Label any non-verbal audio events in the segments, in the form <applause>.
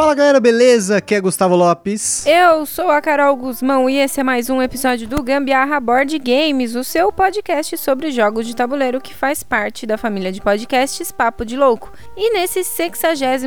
Fala galera, beleza? Aqui é Gustavo Lopes. Eu sou a Carol Guzmão e esse é mais um episódio do Gambiarra Board Games, o seu podcast sobre jogos de tabuleiro que faz parte da família de podcasts Papo de Louco. E nesse 66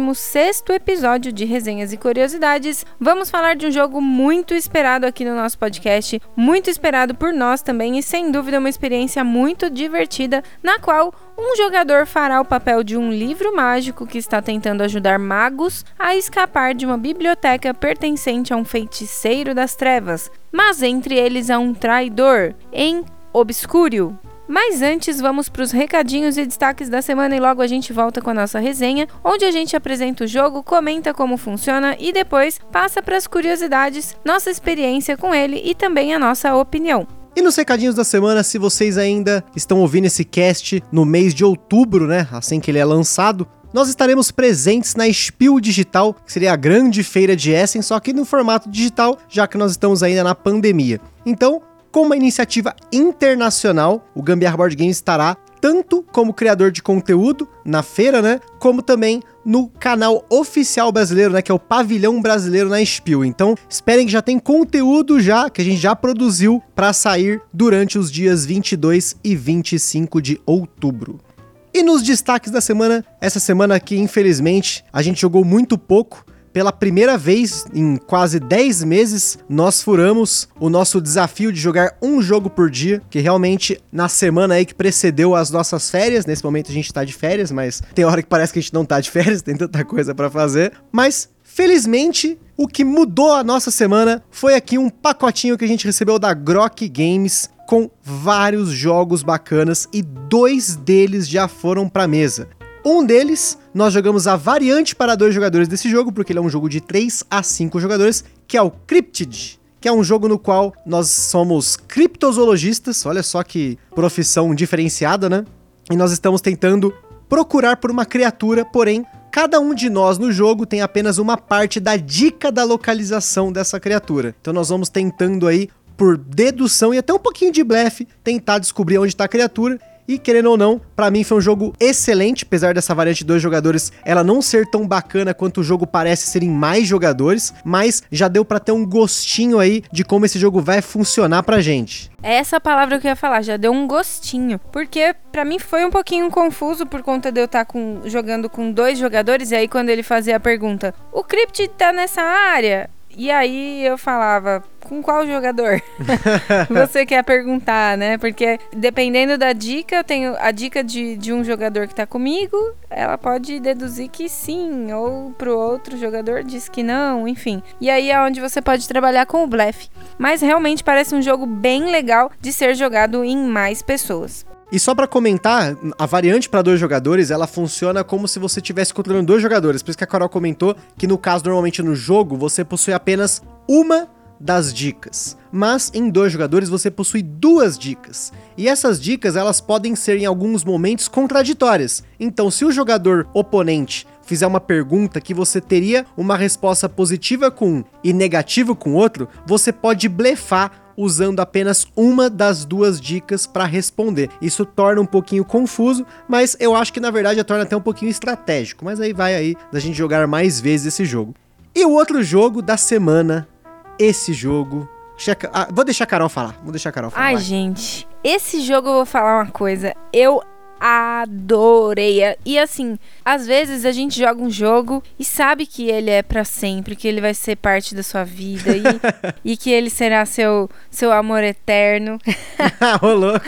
episódio de resenhas e curiosidades, vamos falar de um jogo muito esperado aqui no nosso podcast, muito esperado por nós também e sem dúvida uma experiência muito divertida, na qual um jogador fará o papel de um livro mágico que está tentando ajudar magos a escapar de uma biblioteca pertencente a um feiticeiro das trevas, mas entre eles há um traidor em Obscúrio. Mas antes, vamos para os recadinhos e destaques da semana e logo a gente volta com a nossa resenha, onde a gente apresenta o jogo, comenta como funciona e depois passa para as curiosidades, nossa experiência com ele e também a nossa opinião. E nos recadinhos da semana, se vocês ainda estão ouvindo esse cast no mês de outubro, né, assim que ele é lançado, nós estaremos presentes na Spiel Digital, que seria a grande feira de Essen, só que no formato digital, já que nós estamos ainda na pandemia. Então, com uma iniciativa internacional, o Gambiarra Board Games estará tanto como criador de conteúdo na feira, né, como também no canal oficial brasileiro, né, que é o Pavilhão Brasileiro na Spiel. Então, esperem que já tem conteúdo já que a gente já produziu para sair durante os dias 22 e 25 de outubro. E nos destaques da semana, essa semana aqui, infelizmente, a gente jogou muito pouco, pela primeira vez em quase 10 meses, nós furamos o nosso desafio de jogar um jogo por dia, que realmente na semana aí que precedeu as nossas férias, nesse momento a gente tá de férias, mas tem hora que parece que a gente não tá de férias, <laughs> tem tanta coisa para fazer, mas Felizmente, o que mudou a nossa semana foi aqui um pacotinho que a gente recebeu da Grok Games com vários jogos bacanas e dois deles já foram para mesa. Um deles, nós jogamos a variante para dois jogadores desse jogo, porque ele é um jogo de 3 a 5 jogadores, que é o Cryptid, que é um jogo no qual nós somos criptozoologistas, olha só que profissão diferenciada, né? E nós estamos tentando procurar por uma criatura, porém, cada um de nós no jogo tem apenas uma parte da dica da localização dessa criatura. Então nós vamos tentando aí por dedução e até um pouquinho de blefe tentar descobrir onde está a criatura e querendo ou não, para mim foi um jogo excelente, apesar dessa variante de dois jogadores ela não ser tão bacana quanto o jogo parece ser em mais jogadores, mas já deu para ter um gostinho aí de como esse jogo vai funcionar pra gente. É essa palavra que eu ia falar, já deu um gostinho, porque para mim foi um pouquinho confuso por conta de eu estar tá com, jogando com dois jogadores e aí quando ele fazia a pergunta: "O Crypt tá nessa área?" E aí eu falava, com qual jogador <laughs> você quer perguntar, né? Porque dependendo da dica, eu tenho a dica de, de um jogador que tá comigo, ela pode deduzir que sim, ou pro outro jogador diz que não, enfim. E aí é onde você pode trabalhar com o blefe. Mas realmente parece um jogo bem legal de ser jogado em mais pessoas. E só para comentar, a variante para dois jogadores, ela funciona como se você estivesse controlando dois jogadores. Por isso que a Carol comentou que no caso normalmente no jogo você possui apenas uma das dicas, mas em dois jogadores você possui duas dicas. E essas dicas elas podem ser em alguns momentos contraditórias. Então, se o jogador oponente fizer uma pergunta que você teria uma resposta positiva com um e negativa com outro, você pode blefar usando apenas uma das duas dicas para responder. Isso torna um pouquinho confuso, mas eu acho que na verdade torna até um pouquinho estratégico. Mas aí vai aí da gente jogar mais vezes esse jogo. E o outro jogo da semana, esse jogo. Ah, vou deixar a Carol falar. Vou deixar a Carol falar. Ai, vai. gente, esse jogo eu vou falar uma coisa. Eu adorei. E assim, às vezes a gente joga um jogo e sabe que ele é para sempre, que ele vai ser parte da sua vida e, <laughs> e que ele será seu, seu amor eterno. <laughs> Ô, louco!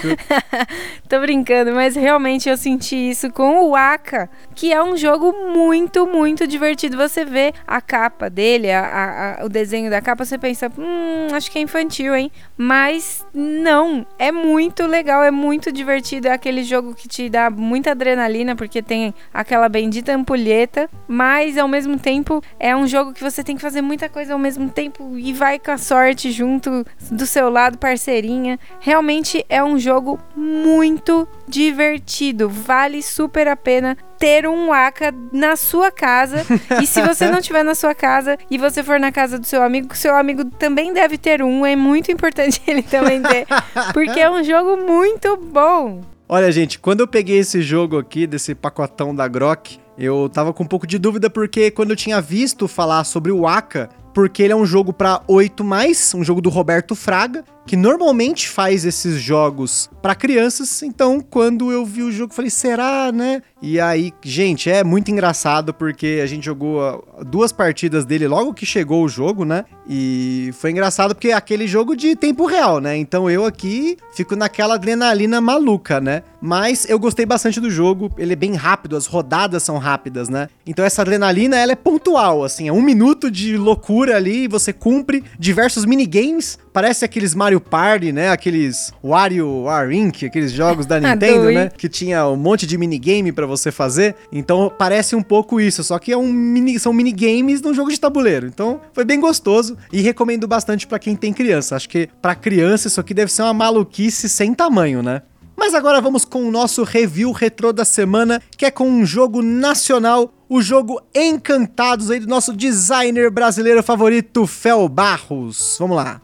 <laughs> Tô brincando, mas realmente eu senti isso com o Aka, que é um jogo muito, muito divertido. Você vê a capa dele, a, a, o desenho da capa, você pensa, hum, acho que é infantil, hein? Mas não, é muito legal, é muito divertido. É aquele jogo que te dá muita adrenalina porque tem aquela bendita ampulheta, mas ao mesmo tempo é um jogo que você tem que fazer muita coisa ao mesmo tempo e vai com a sorte junto do seu lado, parceirinha. Realmente é um jogo muito divertido, vale super a pena ter um Waka na sua casa. <laughs> e se você não tiver na sua casa e você for na casa do seu amigo, seu amigo também deve ter um. É muito importante <laughs> ele também ter, porque é um jogo muito bom. Olha, gente, quando eu peguei esse jogo aqui, desse pacotão da Grok, eu tava com um pouco de dúvida porque quando eu tinha visto falar sobre o Aka, porque ele é um jogo para 8 mais, um jogo do Roberto Fraga, que normalmente faz esses jogos para crianças. Então, quando eu vi o jogo, falei, será, né? E aí, gente, é muito engraçado porque a gente jogou ah, duas partidas dele logo que chegou o jogo, né? E foi engraçado porque é aquele jogo de tempo real, né? Então eu aqui fico naquela adrenalina maluca, né? Mas eu gostei bastante do jogo, ele é bem rápido, as rodadas são rápidas, né? Então essa adrenalina, ela é pontual, assim, é um minuto de loucura ali você cumpre diversos minigames Parece aqueles Mario Party, né? Aqueles WarioWare Inc., aqueles jogos da <laughs> Nintendo, né? Que tinha um monte de minigame para você fazer. Então parece um pouco isso, só que é um mini, são minigames num jogo de tabuleiro. Então foi bem gostoso e recomendo bastante para quem tem criança. Acho que para criança isso aqui deve ser uma maluquice sem tamanho, né? Mas agora vamos com o nosso review retrô da semana, que é com um jogo nacional, o jogo Encantados aí do nosso designer brasileiro favorito, Fel Barros. Vamos lá.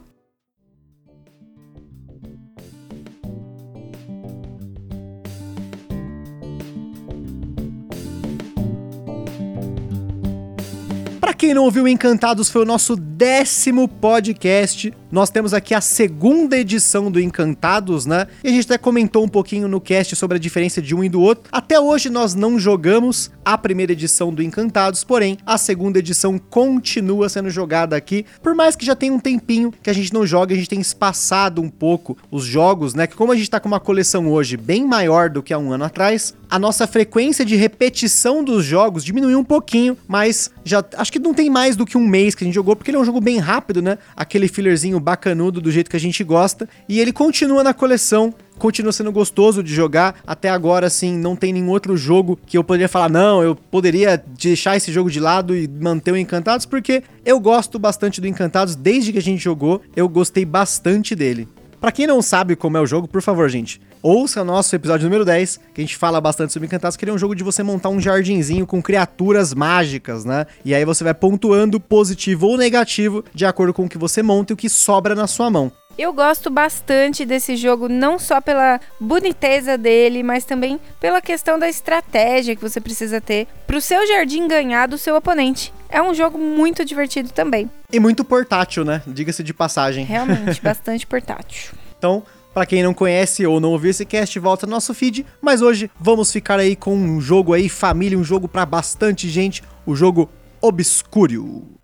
Quem não ouviu Encantados, foi o nosso décimo podcast. Nós temos aqui a segunda edição do Encantados, né? E a gente até comentou um pouquinho no cast sobre a diferença de um e do outro. Até hoje nós não jogamos a primeira edição do Encantados, porém a segunda edição continua sendo jogada aqui. Por mais que já tenha um tempinho que a gente não joga, a gente tem espaçado um pouco os jogos, né? Que como a gente tá com uma coleção hoje bem maior do que há um ano atrás, a nossa frequência de repetição dos jogos diminuiu um pouquinho, mas já acho que não tem mais do que um mês que a gente jogou, porque ele é um jogo bem rápido, né? Aquele fillerzinho bacanudo do jeito que a gente gosta. E ele continua na coleção, continua sendo gostoso de jogar. Até agora, assim, não tem nenhum outro jogo que eu poderia falar, não, eu poderia deixar esse jogo de lado e manter o Encantados, porque eu gosto bastante do Encantados desde que a gente jogou, eu gostei bastante dele. Para quem não sabe como é o jogo, por favor, gente, ouça o nosso episódio número 10, que a gente fala bastante sobre Encantados, que ele é um jogo de você montar um jardinzinho com criaturas mágicas, né? E aí você vai pontuando positivo ou negativo de acordo com o que você monta e o que sobra na sua mão. Eu gosto bastante desse jogo, não só pela boniteza dele, mas também pela questão da estratégia que você precisa ter para o seu jardim ganhar do seu oponente. É um jogo muito divertido também. E muito portátil, né? Diga-se de passagem. Realmente, <laughs> bastante portátil. Então, para quem não conhece ou não ouviu esse cast, volta no nosso feed. Mas hoje vamos ficar aí com um jogo aí, família, um jogo para bastante gente, o jogo Obscuro.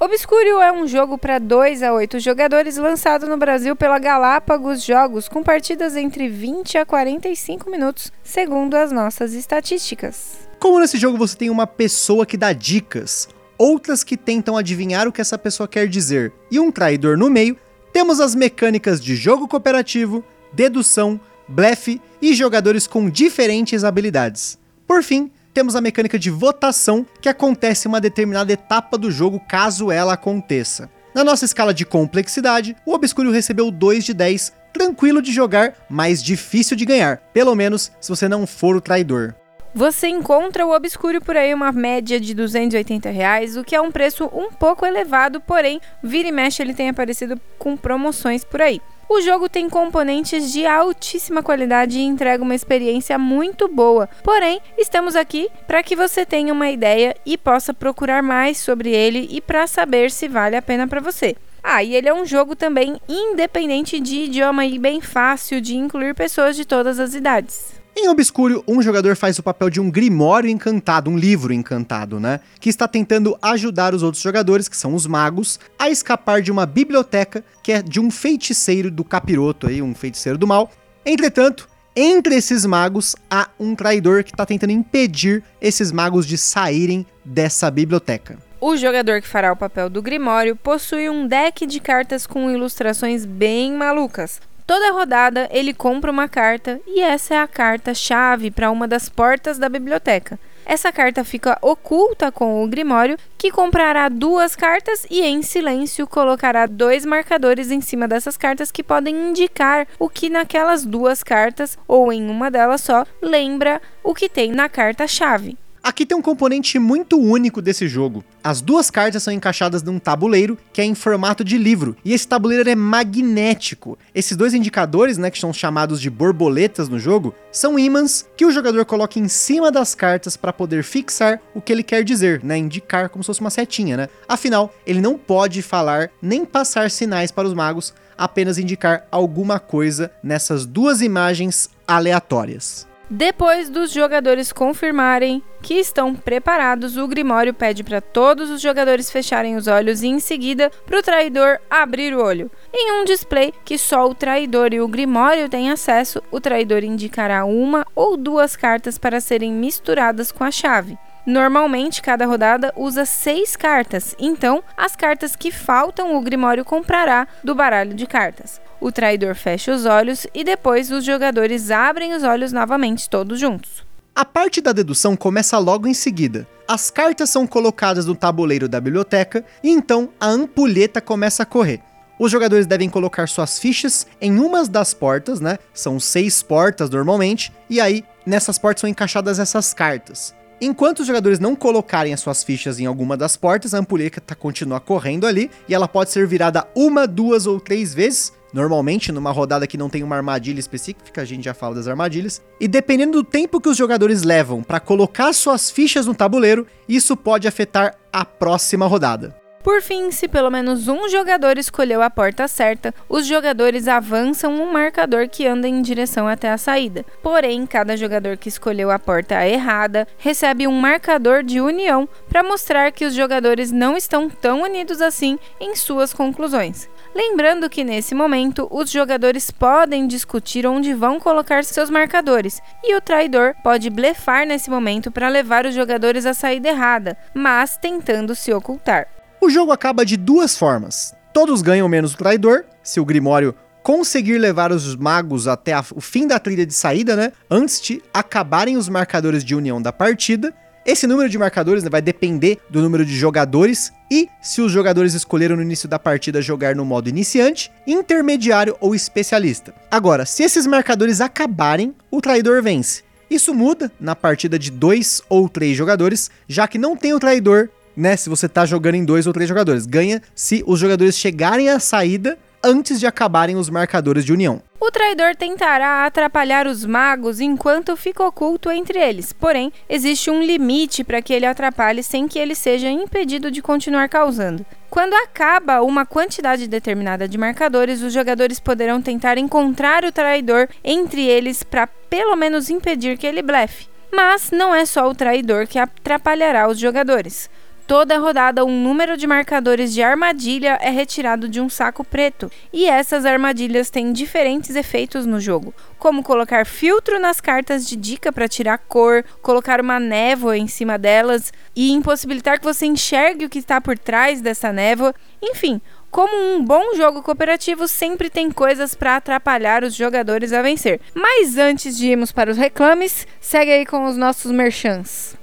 Obscuro é um jogo para 2 a 8 jogadores lançado no Brasil pela Galápagos Jogos, com partidas entre 20 a 45 minutos, segundo as nossas estatísticas. Como nesse jogo você tem uma pessoa que dá dicas, outras que tentam adivinhar o que essa pessoa quer dizer, e um traidor no meio, temos as mecânicas de jogo cooperativo, dedução, blefe e jogadores com diferentes habilidades. Por fim, temos a mecânica de votação, que acontece em uma determinada etapa do jogo caso ela aconteça. Na nossa escala de complexidade, o Obscuro recebeu 2 de 10, tranquilo de jogar, mas difícil de ganhar, pelo menos se você não for o traidor. Você encontra o Obscuro por aí uma média de 280 reais, o que é um preço um pouco elevado, porém, vira e mexe ele tem aparecido com promoções por aí. O jogo tem componentes de altíssima qualidade e entrega uma experiência muito boa. Porém, estamos aqui para que você tenha uma ideia e possa procurar mais sobre ele e para saber se vale a pena para você. Ah, e ele é um jogo também independente de idioma e bem fácil de incluir pessoas de todas as idades. Em Obscuro, um jogador faz o papel de um grimório encantado, um livro encantado, né? Que está tentando ajudar os outros jogadores, que são os magos, a escapar de uma biblioteca que é de um feiticeiro do capiroto aí, um feiticeiro do mal. Entretanto, entre esses magos há um traidor que está tentando impedir esses magos de saírem dessa biblioteca. O jogador que fará o papel do Grimório possui um deck de cartas com ilustrações bem malucas. Toda rodada ele compra uma carta e essa é a carta-chave para uma das portas da biblioteca. Essa carta fica oculta com o Grimório, que comprará duas cartas e, em silêncio, colocará dois marcadores em cima dessas cartas que podem indicar o que naquelas duas cartas, ou em uma delas só, lembra o que tem na carta-chave. Aqui tem um componente muito único desse jogo. As duas cartas são encaixadas num tabuleiro que é em formato de livro, e esse tabuleiro é magnético. Esses dois indicadores, né, que são chamados de borboletas no jogo, são ímãs que o jogador coloca em cima das cartas para poder fixar o que ele quer dizer, né, indicar como se fosse uma setinha, né? Afinal, ele não pode falar nem passar sinais para os magos, apenas indicar alguma coisa nessas duas imagens aleatórias. Depois dos jogadores confirmarem que estão preparados, o Grimório pede para todos os jogadores fecharem os olhos e, em seguida, para o traidor abrir o olho. Em um display que só o traidor e o Grimório têm acesso, o traidor indicará uma ou duas cartas para serem misturadas com a chave. Normalmente, cada rodada usa seis cartas, então as cartas que faltam o Grimório comprará do baralho de cartas. O traidor fecha os olhos e depois os jogadores abrem os olhos novamente, todos juntos. A parte da dedução começa logo em seguida. As cartas são colocadas no tabuleiro da biblioteca e então a ampulheta começa a correr. Os jogadores devem colocar suas fichas em umas das portas, né? São seis portas normalmente, e aí nessas portas são encaixadas essas cartas. Enquanto os jogadores não colocarem as suas fichas em alguma das portas, a ampulheta continua correndo ali e ela pode ser virada uma, duas ou três vezes, Normalmente, numa rodada que não tem uma armadilha específica, a gente já fala das armadilhas. E dependendo do tempo que os jogadores levam para colocar suas fichas no tabuleiro, isso pode afetar a próxima rodada. Por fim, se pelo menos um jogador escolheu a porta certa, os jogadores avançam um marcador que anda em direção até a saída. Porém, cada jogador que escolheu a porta errada recebe um marcador de união para mostrar que os jogadores não estão tão unidos assim em suas conclusões. Lembrando que nesse momento os jogadores podem discutir onde vão colocar seus marcadores e o traidor pode blefar nesse momento para levar os jogadores à saída errada, mas tentando se ocultar. O jogo acaba de duas formas. Todos ganham menos o traidor, se o Grimório conseguir levar os magos até a, o fim da trilha de saída, né? Antes de acabarem os marcadores de união da partida. Esse número de marcadores né, vai depender do número de jogadores e se os jogadores escolheram no início da partida jogar no modo iniciante, intermediário ou especialista. Agora, se esses marcadores acabarem, o traidor vence. Isso muda na partida de dois ou três jogadores, já que não tem o traidor né, se você tá jogando em dois ou três jogadores. Ganha se os jogadores chegarem à saída antes de acabarem os marcadores de união. O traidor tentará atrapalhar os magos enquanto fica oculto entre eles, porém, existe um limite para que ele atrapalhe sem que ele seja impedido de continuar causando. Quando acaba uma quantidade determinada de marcadores, os jogadores poderão tentar encontrar o traidor entre eles para pelo menos impedir que ele blefe. Mas não é só o traidor que atrapalhará os jogadores. Toda rodada, um número de marcadores de armadilha é retirado de um saco preto, e essas armadilhas têm diferentes efeitos no jogo, como colocar filtro nas cartas de dica para tirar cor, colocar uma névoa em cima delas e impossibilitar que você enxergue o que está por trás dessa névoa. Enfim, como um bom jogo cooperativo, sempre tem coisas para atrapalhar os jogadores a vencer. Mas antes de irmos para os reclames, segue aí com os nossos merchants.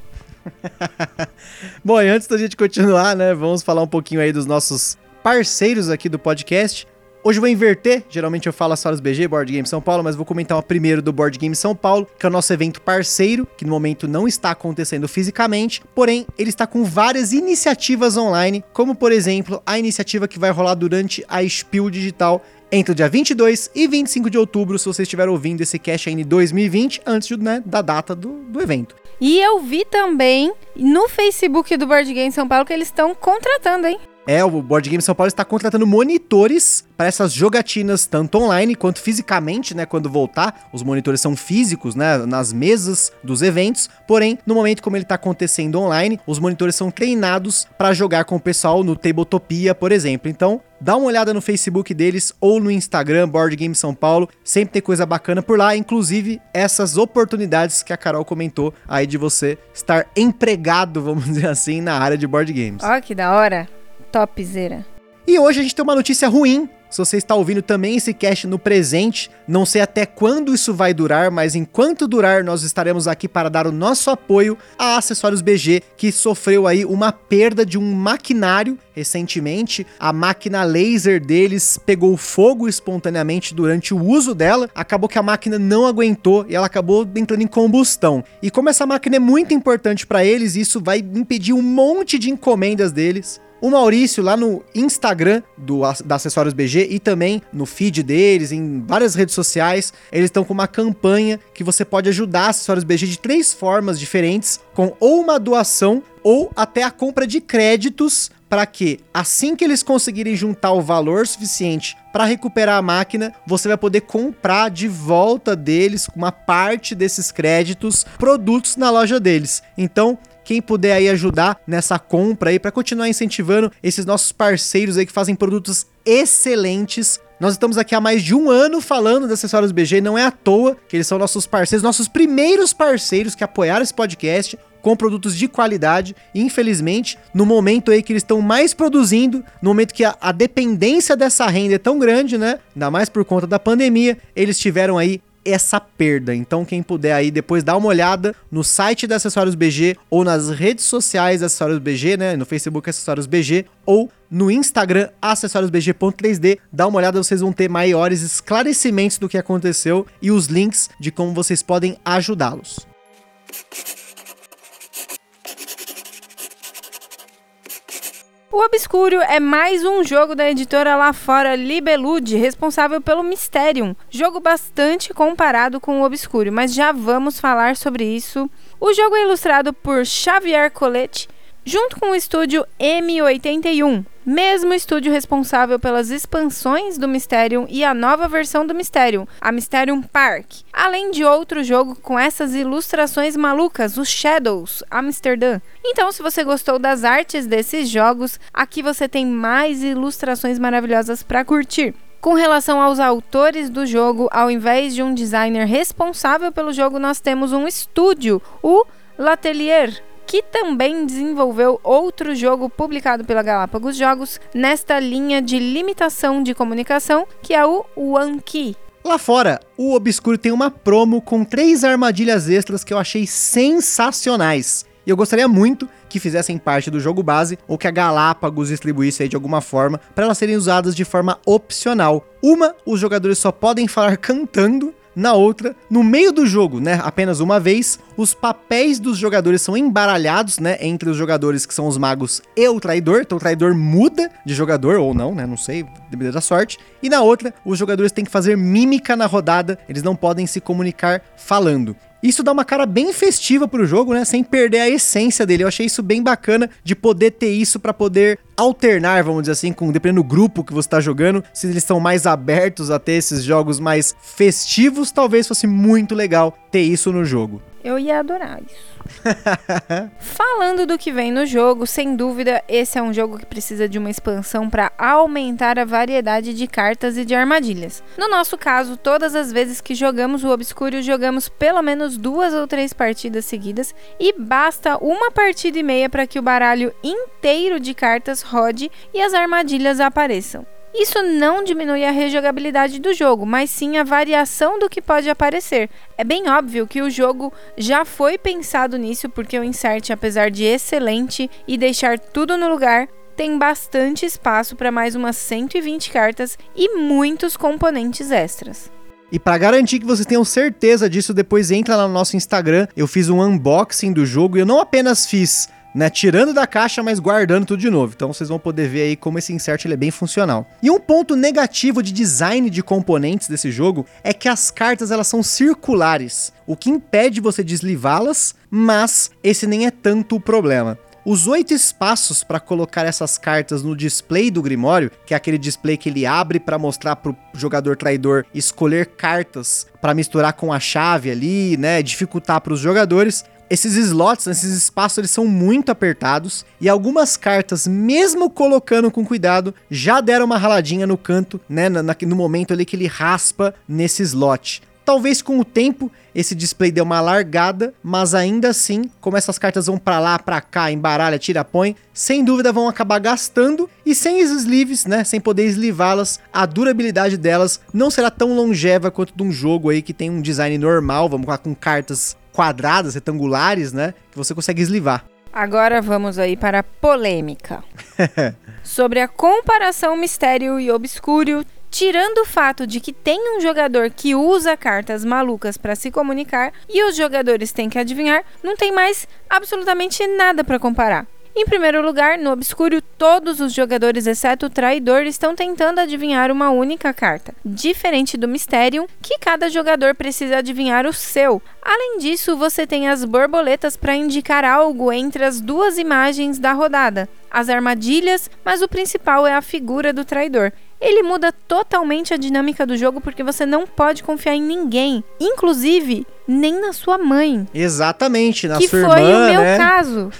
<laughs> Bom, e antes da gente continuar, né, vamos falar um pouquinho aí dos nossos parceiros aqui do podcast. Hoje eu vou inverter, geralmente eu falo as salas BG, Board Game São Paulo, mas vou comentar primeiro do Board Game São Paulo, que é o nosso evento parceiro, que no momento não está acontecendo fisicamente, porém ele está com várias iniciativas online, como por exemplo a iniciativa que vai rolar durante a Spiel Digital entre o dia 22 e 25 de outubro, se você estiver ouvindo esse cast aí em 2020, antes né, da data do, do evento. E eu vi também no Facebook do Board Game São Paulo que eles estão contratando, hein? É, o Board Game São Paulo está contratando monitores para essas jogatinas, tanto online quanto fisicamente, né? Quando voltar, os monitores são físicos, né? Nas mesas dos eventos. Porém, no momento como ele está acontecendo online, os monitores são treinados para jogar com o pessoal no Tabletopia, por exemplo. Então, Dá uma olhada no Facebook deles ou no Instagram, Board Game São Paulo. Sempre tem coisa bacana por lá, inclusive essas oportunidades que a Carol comentou aí de você estar empregado, <laughs> vamos dizer assim, na área de board games. Ó, que da hora. Topzera. E hoje a gente tem uma notícia ruim. Se você está ouvindo também esse cast no presente, não sei até quando isso vai durar, mas enquanto durar, nós estaremos aqui para dar o nosso apoio a Acessórios BG, que sofreu aí uma perda de um maquinário recentemente. A máquina laser deles pegou fogo espontaneamente durante o uso dela, acabou que a máquina não aguentou e ela acabou entrando em combustão. E como essa máquina é muito importante para eles, isso vai impedir um monte de encomendas deles. O Maurício, lá no Instagram do, da Acessórios BG e também no feed deles, em várias redes sociais, eles estão com uma campanha que você pode ajudar a Acessórios BG de três formas diferentes, com ou uma doação ou até a compra de créditos para que assim que eles conseguirem juntar o valor suficiente para recuperar a máquina, você vai poder comprar de volta deles uma parte desses créditos produtos na loja deles. Então, quem puder aí ajudar nessa compra aí para continuar incentivando esses nossos parceiros aí que fazem produtos excelentes. Nós estamos aqui há mais de um ano falando de acessórios BG, não é à toa que eles são nossos parceiros, nossos primeiros parceiros que apoiaram esse podcast com produtos de qualidade. infelizmente, no momento aí que eles estão mais produzindo, no momento que a, a, dependência dessa renda é tão grande, né? Ainda mais por conta da pandemia, eles tiveram aí essa perda. Então, quem puder aí depois dar uma olhada no site da Acessórios BG ou nas redes sociais da Acessórios BG, né? No Facebook Acessórios BG ou no Instagram acessoriosbg.3D. Dá uma olhada, vocês vão ter maiores esclarecimentos do que aconteceu e os links de como vocês podem ajudá-los. O Obscuro é mais um jogo da editora lá fora Libelude, responsável pelo Mysterium. Jogo bastante comparado com o Obscuro, mas já vamos falar sobre isso. O jogo é ilustrado por Xavier Colette junto com o estúdio M81, mesmo estúdio responsável pelas expansões do Mysterium e a nova versão do Mysterium, a Mysterium Park, além de outro jogo com essas ilustrações malucas, os Shadows, Amsterdã. Então, se você gostou das artes desses jogos, aqui você tem mais ilustrações maravilhosas para curtir. Com relação aos autores do jogo, ao invés de um designer responsável pelo jogo, nós temos um estúdio, o L'Atelier, que também desenvolveu outro jogo publicado pela Galápagos Jogos nesta linha de limitação de comunicação, que é o Key. Lá fora, o Obscuro tem uma promo com três armadilhas extras que eu achei sensacionais. E eu gostaria muito que fizessem parte do jogo base ou que a Galápagos distribuísse aí de alguma forma para elas serem usadas de forma opcional. Uma, os jogadores só podem falar <laughs> cantando na outra, no meio do jogo, né, apenas uma vez, os papéis dos jogadores são embaralhados, né, entre os jogadores que são os magos e o traidor. Então o traidor muda de jogador ou não, né, não sei, dependendo da sorte. E na outra, os jogadores têm que fazer mímica na rodada, eles não podem se comunicar falando. Isso dá uma cara bem festiva pro jogo, né? Sem perder a essência dele. Eu achei isso bem bacana de poder ter isso para poder alternar, vamos dizer assim, com dependendo do grupo que você tá jogando, se eles estão mais abertos a ter esses jogos mais festivos, talvez fosse muito legal ter isso no jogo. Eu ia adorar isso. <laughs> Falando do que vem no jogo, sem dúvida, esse é um jogo que precisa de uma expansão para aumentar a variedade de cartas e de armadilhas. No nosso caso, todas as vezes que jogamos o Obscuro, jogamos pelo menos duas ou três partidas seguidas e basta uma partida e meia para que o baralho inteiro de cartas rode e as armadilhas apareçam. Isso não diminui a rejogabilidade do jogo, mas sim a variação do que pode aparecer. É bem óbvio que o jogo já foi pensado nisso, porque o insert, apesar de excelente e deixar tudo no lugar, tem bastante espaço para mais umas 120 cartas e muitos componentes extras. E para garantir que vocês tenham certeza disso, depois entra lá no nosso Instagram. Eu fiz um unboxing do jogo e eu não apenas fiz né, tirando da caixa, mas guardando tudo de novo. Então vocês vão poder ver aí como esse insert ele é bem funcional. E um ponto negativo de design de componentes desse jogo é que as cartas elas são circulares, o que impede você deslivá-las, mas esse nem é tanto o problema. os oito espaços para colocar essas cartas no display do Grimório, que é aquele display que ele abre para mostrar pro jogador traidor escolher cartas para misturar com a chave ali, né, dificultar para os jogadores. Esses slots, esses espaços, eles são muito apertados e algumas cartas, mesmo colocando com cuidado, já deram uma raladinha no canto, né, no momento ali que ele raspa nesse slot. Talvez com o tempo esse display dê uma largada, mas ainda assim, como essas cartas vão para lá, para cá, embaralha, tira, põe, sem dúvida vão acabar gastando e sem esses sleeves, né, sem poder eslivá-las, a durabilidade delas não será tão longeva quanto de um jogo aí que tem um design normal, vamos lá com cartas quadradas, retangulares, né? Que você consegue eslivar. Agora vamos aí para a polêmica. <laughs> Sobre a comparação mistério e obscuro, tirando o fato de que tem um jogador que usa cartas malucas para se comunicar e os jogadores têm que adivinhar, não tem mais absolutamente nada para comparar. Em primeiro lugar, no obscuro, todos os jogadores, exceto o traidor, estão tentando adivinhar uma única carta, diferente do Mysterium, que cada jogador precisa adivinhar o seu. Além disso, você tem as borboletas para indicar algo entre as duas imagens da rodada, as armadilhas, mas o principal é a figura do traidor. Ele muda totalmente a dinâmica do jogo porque você não pode confiar em ninguém, inclusive nem na sua mãe. Exatamente, na que sua irmã. Que foi o meu né? caso.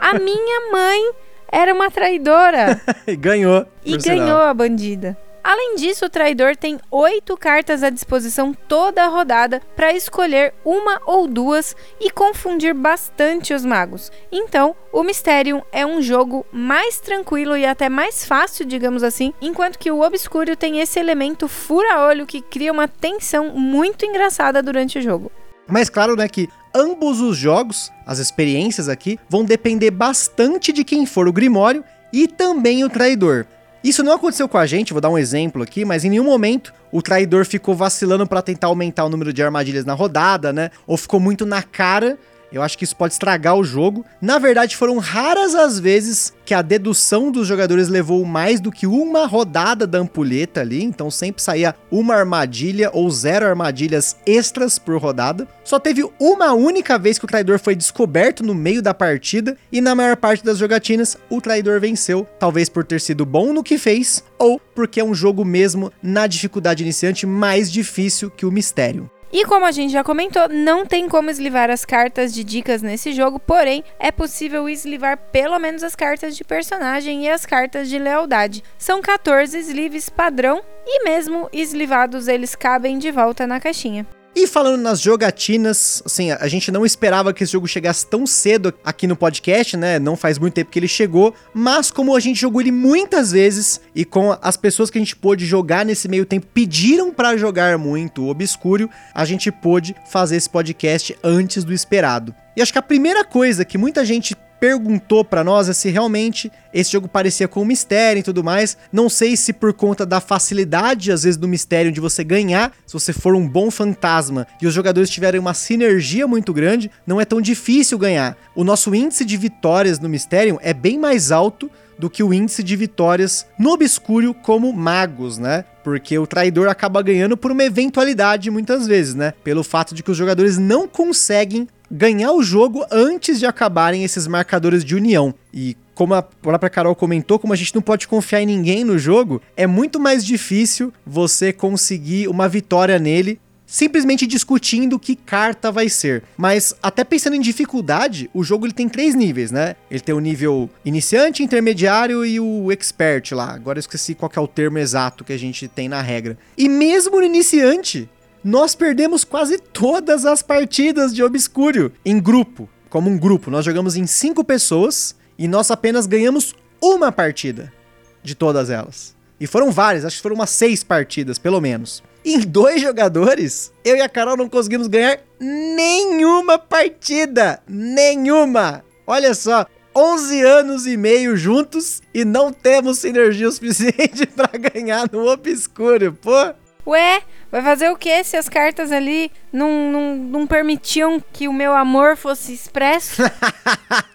A minha mãe era uma traidora. <laughs> e ganhou. E ganhou sinal. a bandida. Além disso, o traidor tem oito cartas à disposição toda a rodada para escolher uma ou duas e confundir bastante os magos. Então, o Mysterium é um jogo mais tranquilo e até mais fácil, digamos assim, enquanto que o Obscuro tem esse elemento fura-olho que cria uma tensão muito engraçada durante o jogo. Mas claro, né, que ambos os jogos, as experiências aqui, vão depender bastante de quem for o Grimório e também o traidor. Isso não aconteceu com a gente, vou dar um exemplo aqui, mas em nenhum momento o traidor ficou vacilando para tentar aumentar o número de armadilhas na rodada, né? Ou ficou muito na cara eu acho que isso pode estragar o jogo. Na verdade, foram raras as vezes que a dedução dos jogadores levou mais do que uma rodada da ampulheta ali, então sempre saía uma armadilha ou zero armadilhas extras por rodada. Só teve uma única vez que o traidor foi descoberto no meio da partida e na maior parte das jogatinas o traidor venceu, talvez por ter sido bom no que fez ou porque é um jogo mesmo na dificuldade iniciante mais difícil que o mistério. E como a gente já comentou, não tem como eslivar as cartas de dicas nesse jogo, porém é possível eslivar pelo menos as cartas de personagem e as cartas de lealdade. São 14 sleeves padrão e mesmo eslivados eles cabem de volta na caixinha. E falando nas jogatinas, assim, a gente não esperava que esse jogo chegasse tão cedo aqui no podcast, né? Não faz muito tempo que ele chegou, mas como a gente jogou ele muitas vezes e com as pessoas que a gente pôde jogar nesse meio tempo pediram para jogar muito o Obscuro, a gente pôde fazer esse podcast antes do esperado. E acho que a primeira coisa que muita gente perguntou para nós é se realmente esse jogo parecia com mistério e tudo mais. Não sei se por conta da facilidade, às vezes, do mistério de você ganhar, se você for um bom fantasma e os jogadores tiverem uma sinergia muito grande, não é tão difícil ganhar. O nosso índice de vitórias no mistério é bem mais alto do que o índice de vitórias no obscuro como magos, né? Porque o traidor acaba ganhando por uma eventualidade muitas vezes, né? Pelo fato de que os jogadores não conseguem ganhar o jogo antes de acabarem esses marcadores de união. E como a própria Carol comentou, como a gente não pode confiar em ninguém no jogo, é muito mais difícil você conseguir uma vitória nele simplesmente discutindo que carta vai ser. Mas até pensando em dificuldade, o jogo ele tem três níveis, né? Ele tem o nível iniciante, intermediário e o expert lá. Agora eu esqueci qual é o termo exato que a gente tem na regra. E mesmo no iniciante, nós perdemos quase todas as partidas de Obscuro em grupo, como um grupo. Nós jogamos em cinco pessoas e nós apenas ganhamos uma partida de todas elas. E foram várias, acho que foram umas seis partidas, pelo menos. Em dois jogadores, eu e a Carol não conseguimos ganhar nenhuma partida. Nenhuma! Olha só, 11 anos e meio juntos e não temos sinergia o <laughs> suficiente para ganhar no Obscuro, pô. Ué, vai fazer o que se as cartas ali não, não, não permitiam que o meu amor fosse expresso?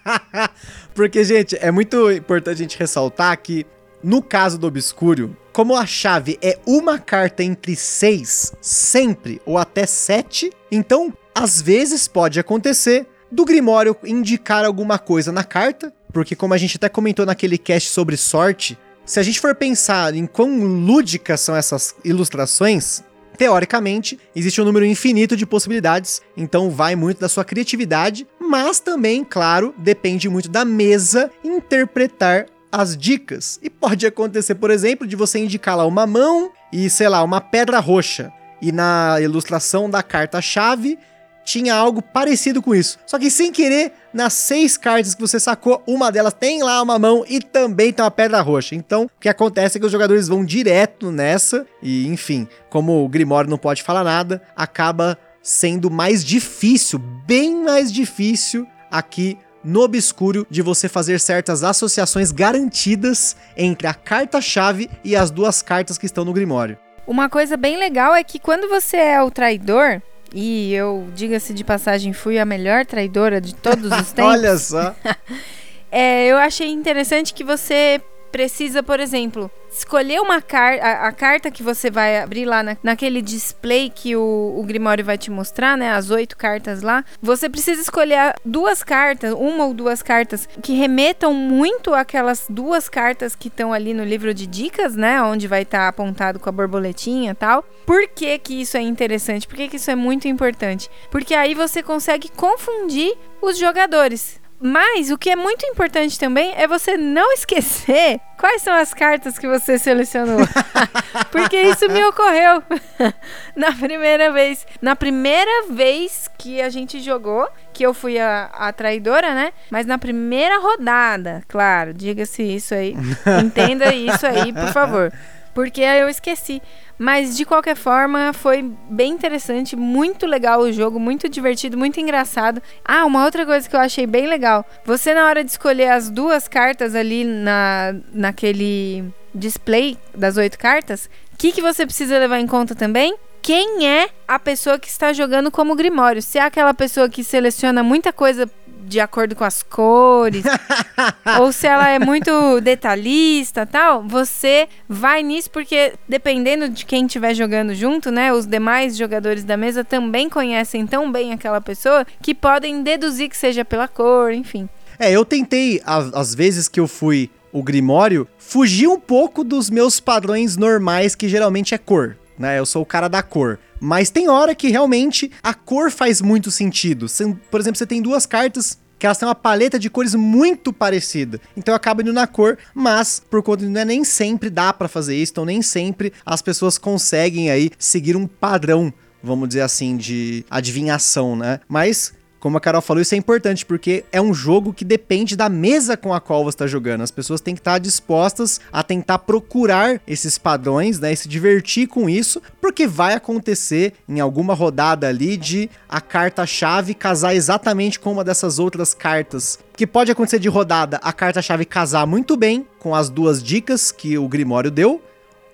<laughs> Porque, gente, é muito importante a gente ressaltar que, no caso do Obscuro, como a chave é uma carta entre seis, sempre, ou até sete, então, às vezes pode acontecer do Grimório indicar alguma coisa na carta porque como a gente até comentou naquele cast sobre sorte, se a gente for pensar em quão lúdicas são essas ilustrações, teoricamente, existe um número infinito de possibilidades, então vai muito da sua criatividade, mas também, claro, depende muito da mesa interpretar as dicas. E pode acontecer, por exemplo, de você indicar lá uma mão e, sei lá, uma pedra roxa. E na ilustração da carta-chave tinha algo parecido com isso. Só que sem querer, nas seis cartas que você sacou, uma delas tem lá uma mão e também tem uma pedra roxa. Então, o que acontece é que os jogadores vão direto nessa e, enfim, como o Grimório não pode falar nada, acaba sendo mais difícil, bem mais difícil aqui no obscuro de você fazer certas associações garantidas entre a carta-chave e as duas cartas que estão no Grimório. Uma coisa bem legal é que quando você é o traidor, e eu, diga-se de passagem, fui a melhor traidora de todos os <laughs> tempos. Olha só! <laughs> é, eu achei interessante que você precisa, por exemplo, escolher uma carta, a, carta que você vai abrir lá na, naquele display que o, o Grimório vai te mostrar, né? As oito cartas lá. Você precisa escolher duas cartas, uma ou duas cartas que remetam muito aquelas duas cartas que estão ali no livro de dicas, né? Onde vai estar tá apontado com a borboletinha e tal. Por que, que isso é interessante? Por que, que isso é muito importante? Porque aí você consegue confundir os jogadores. Mas o que é muito importante também é você não <laughs> esquecer quais são as cartas que você selecionou. <laughs> Porque isso me ocorreu <laughs> na primeira vez. Na primeira vez que a gente jogou, que eu fui a, a traidora, né? Mas na primeira rodada, claro, diga-se isso aí. Entenda isso aí, por favor. Porque eu esqueci. Mas de qualquer forma, foi bem interessante, muito legal o jogo, muito divertido, muito engraçado. Ah, uma outra coisa que eu achei bem legal. Você na hora de escolher as duas cartas ali na naquele display das oito cartas, o que, que você precisa levar em conta também? Quem é a pessoa que está jogando como Grimório? Se é aquela pessoa que seleciona muita coisa de acordo com as cores, <laughs> ou se ela é muito detalhista tal, você vai nisso porque dependendo de quem estiver jogando junto, né, os demais jogadores da mesa também conhecem tão bem aquela pessoa que podem deduzir que seja pela cor, enfim. É, eu tentei, às vezes que eu fui o Grimório, fugir um pouco dos meus padrões normais, que geralmente é cor, né? Eu sou o cara da cor. Mas tem hora que realmente a cor faz muito sentido. Por exemplo, você tem duas cartas que elas têm uma paleta de cores muito parecida. Então acaba indo na cor, mas por conta de não é nem sempre dá para fazer isso, então nem sempre as pessoas conseguem aí seguir um padrão vamos dizer assim, de adivinhação, né? Mas como a Carol falou, isso é importante porque é um jogo que depende da mesa com a qual você está jogando. As pessoas têm que estar dispostas a tentar procurar esses padrões, né, e se divertir com isso, porque vai acontecer em alguma rodada ali de a carta-chave casar exatamente com uma dessas outras cartas. Que pode acontecer de rodada a carta-chave casar muito bem com as duas dicas que o Grimório deu,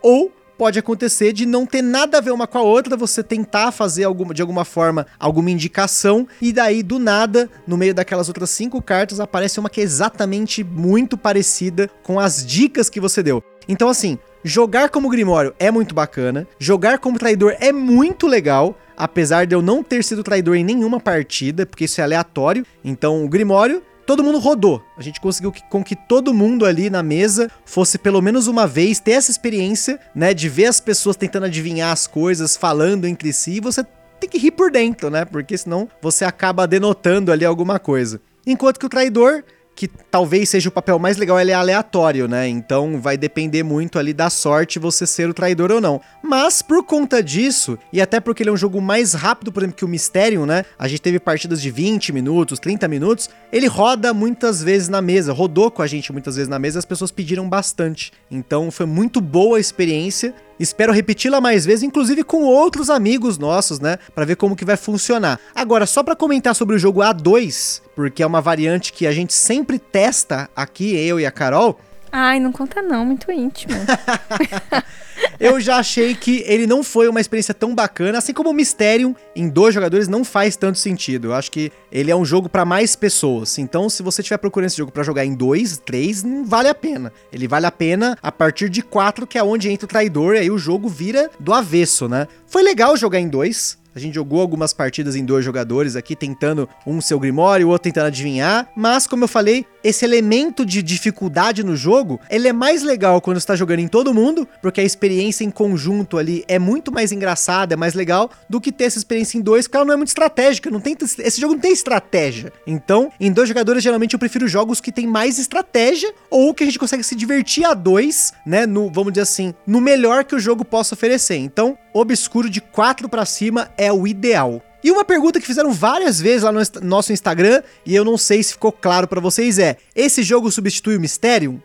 ou pode acontecer de não ter nada a ver uma com a outra, você tentar fazer alguma, de alguma forma alguma indicação, e daí do nada, no meio daquelas outras cinco cartas, aparece uma que é exatamente muito parecida com as dicas que você deu. Então, assim, jogar como Grimório é muito bacana, jogar como traidor é muito legal. Apesar de eu não ter sido traidor em nenhuma partida, porque isso é aleatório. Então, o Grimório todo mundo rodou. A gente conseguiu que, com que todo mundo ali na mesa fosse pelo menos uma vez ter essa experiência, né, de ver as pessoas tentando adivinhar as coisas, falando entre si, e você tem que rir por dentro, né? Porque senão você acaba denotando ali alguma coisa. Enquanto que o traidor que talvez seja o papel mais legal, ele é aleatório, né? Então vai depender muito ali da sorte você ser o traidor ou não. Mas por conta disso, e até porque ele é um jogo mais rápido, por exemplo, que o Mysterium, né? A gente teve partidas de 20 minutos, 30 minutos, ele roda muitas vezes na mesa, rodou com a gente muitas vezes na mesa, as pessoas pediram bastante. Então foi muito boa a experiência Espero repeti-la mais vezes, inclusive com outros amigos nossos, né, para ver como que vai funcionar. Agora, só para comentar sobre o jogo A2, porque é uma variante que a gente sempre testa aqui, eu e a Carol. Ai, não conta não, muito íntimo. <laughs> eu já achei que ele não foi uma experiência tão bacana, assim como o Mysterium em dois jogadores não faz tanto sentido. Eu acho que ele é um jogo para mais pessoas. Então, se você estiver procurando esse jogo para jogar em dois, três, não vale a pena. Ele vale a pena a partir de quatro, que é onde entra o traidor, e aí o jogo vira do avesso, né? Foi legal jogar em dois. A gente jogou algumas partidas em dois jogadores aqui, tentando um seu Grimório, o outro tentando adivinhar. Mas, como eu falei, esse elemento de dificuldade no jogo, ele é mais legal quando está jogando em todo mundo, porque a experiência em conjunto ali é muito mais engraçada, é mais legal, do que ter essa experiência em dois, porque ela não é muito estratégica, não tem, esse jogo não tem estratégia. Então, em dois jogadores, geralmente eu prefiro jogos que tem mais estratégia, ou que a gente consegue se divertir a dois, né, no, vamos dizer assim, no melhor que o jogo possa oferecer. Então, obscuro de 4 para cima é o ideal. E uma pergunta que fizeram várias vezes lá no nosso Instagram, e eu não sei se ficou claro para vocês é: esse jogo substitui o Mysterium?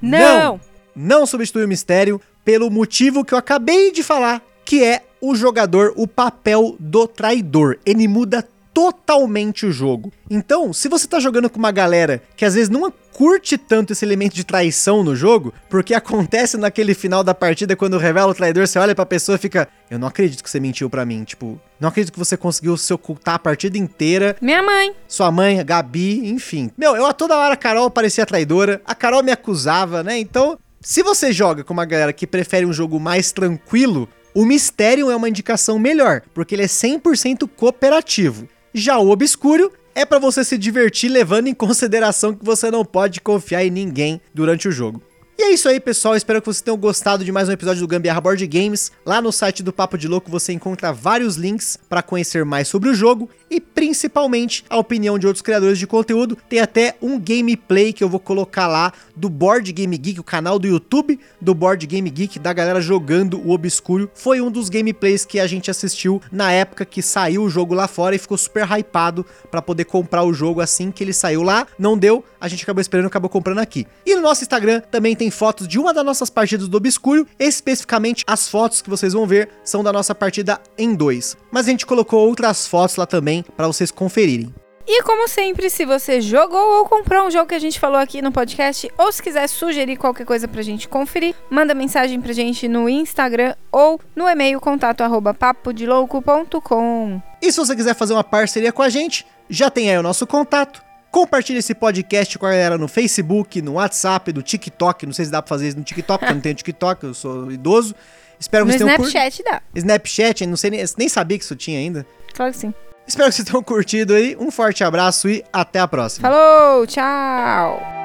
Não. não! Não substitui o Mysterium pelo motivo que eu acabei de falar, que é o jogador, o papel do traidor. Ele muda totalmente o jogo. Então, se você tá jogando com uma galera que às vezes não curte tanto esse elemento de traição no jogo, porque acontece naquele final da partida quando revela o traidor, você olha pra pessoa e fica, eu não acredito que você mentiu para mim, tipo, não acredito que você conseguiu se ocultar a partida inteira. Minha mãe. Sua mãe, a Gabi, enfim. Meu, eu a toda hora a Carol parecia traidora, a Carol me acusava, né? Então, se você joga com uma galera que prefere um jogo mais tranquilo, o Mistério é uma indicação melhor, porque ele é 100% cooperativo. Já o Obscuro é para você se divertir levando em consideração que você não pode confiar em ninguém durante o jogo. E é isso aí, pessoal. Espero que vocês tenham gostado de mais um episódio do Gambiarra Board Games. Lá no site do Papo de Louco você encontra vários links para conhecer mais sobre o jogo e principalmente a opinião de outros criadores de conteúdo. Tem até um gameplay que eu vou colocar lá do Board Game Geek, o canal do YouTube do Board Game Geek, da galera jogando o Obscuro. Foi um dos gameplays que a gente assistiu na época que saiu o jogo lá fora e ficou super hypado para poder comprar o jogo assim que ele saiu lá. Não deu, a gente acabou esperando, acabou comprando aqui. E no nosso Instagram também tem tem fotos de uma das nossas partidas do Obscuro, especificamente as fotos que vocês vão ver são da nossa partida em dois. Mas a gente colocou outras fotos lá também para vocês conferirem. E como sempre, se você jogou ou comprou um jogo que a gente falou aqui no podcast, ou se quiser sugerir qualquer coisa pra gente conferir, manda mensagem pra gente no Instagram ou no e-mail contato arroba papodelouco.com. E se você quiser fazer uma parceria com a gente, já tem aí o nosso contato. Compartilhe esse podcast com a galera no Facebook, no WhatsApp, no TikTok. Não sei se dá pra fazer isso no TikTok, porque eu não tenho TikTok, eu sou idoso. Espero que no vocês tenham Snapchat dá. Snapchat, não sei nem, nem sabia que isso tinha ainda. Claro que sim. Espero que vocês tenham curtido aí. Um forte abraço e até a próxima. Falou, tchau!